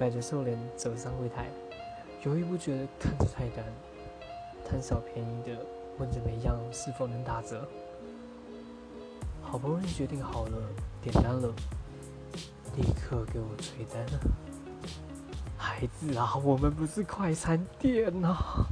摆着瘦脸走上柜台，犹豫不决地看着菜单，贪小便宜的问着每样是否能打折。好不容易决定好了，点单了，立刻给我催单了。孩子啊，我们不是快餐店啊！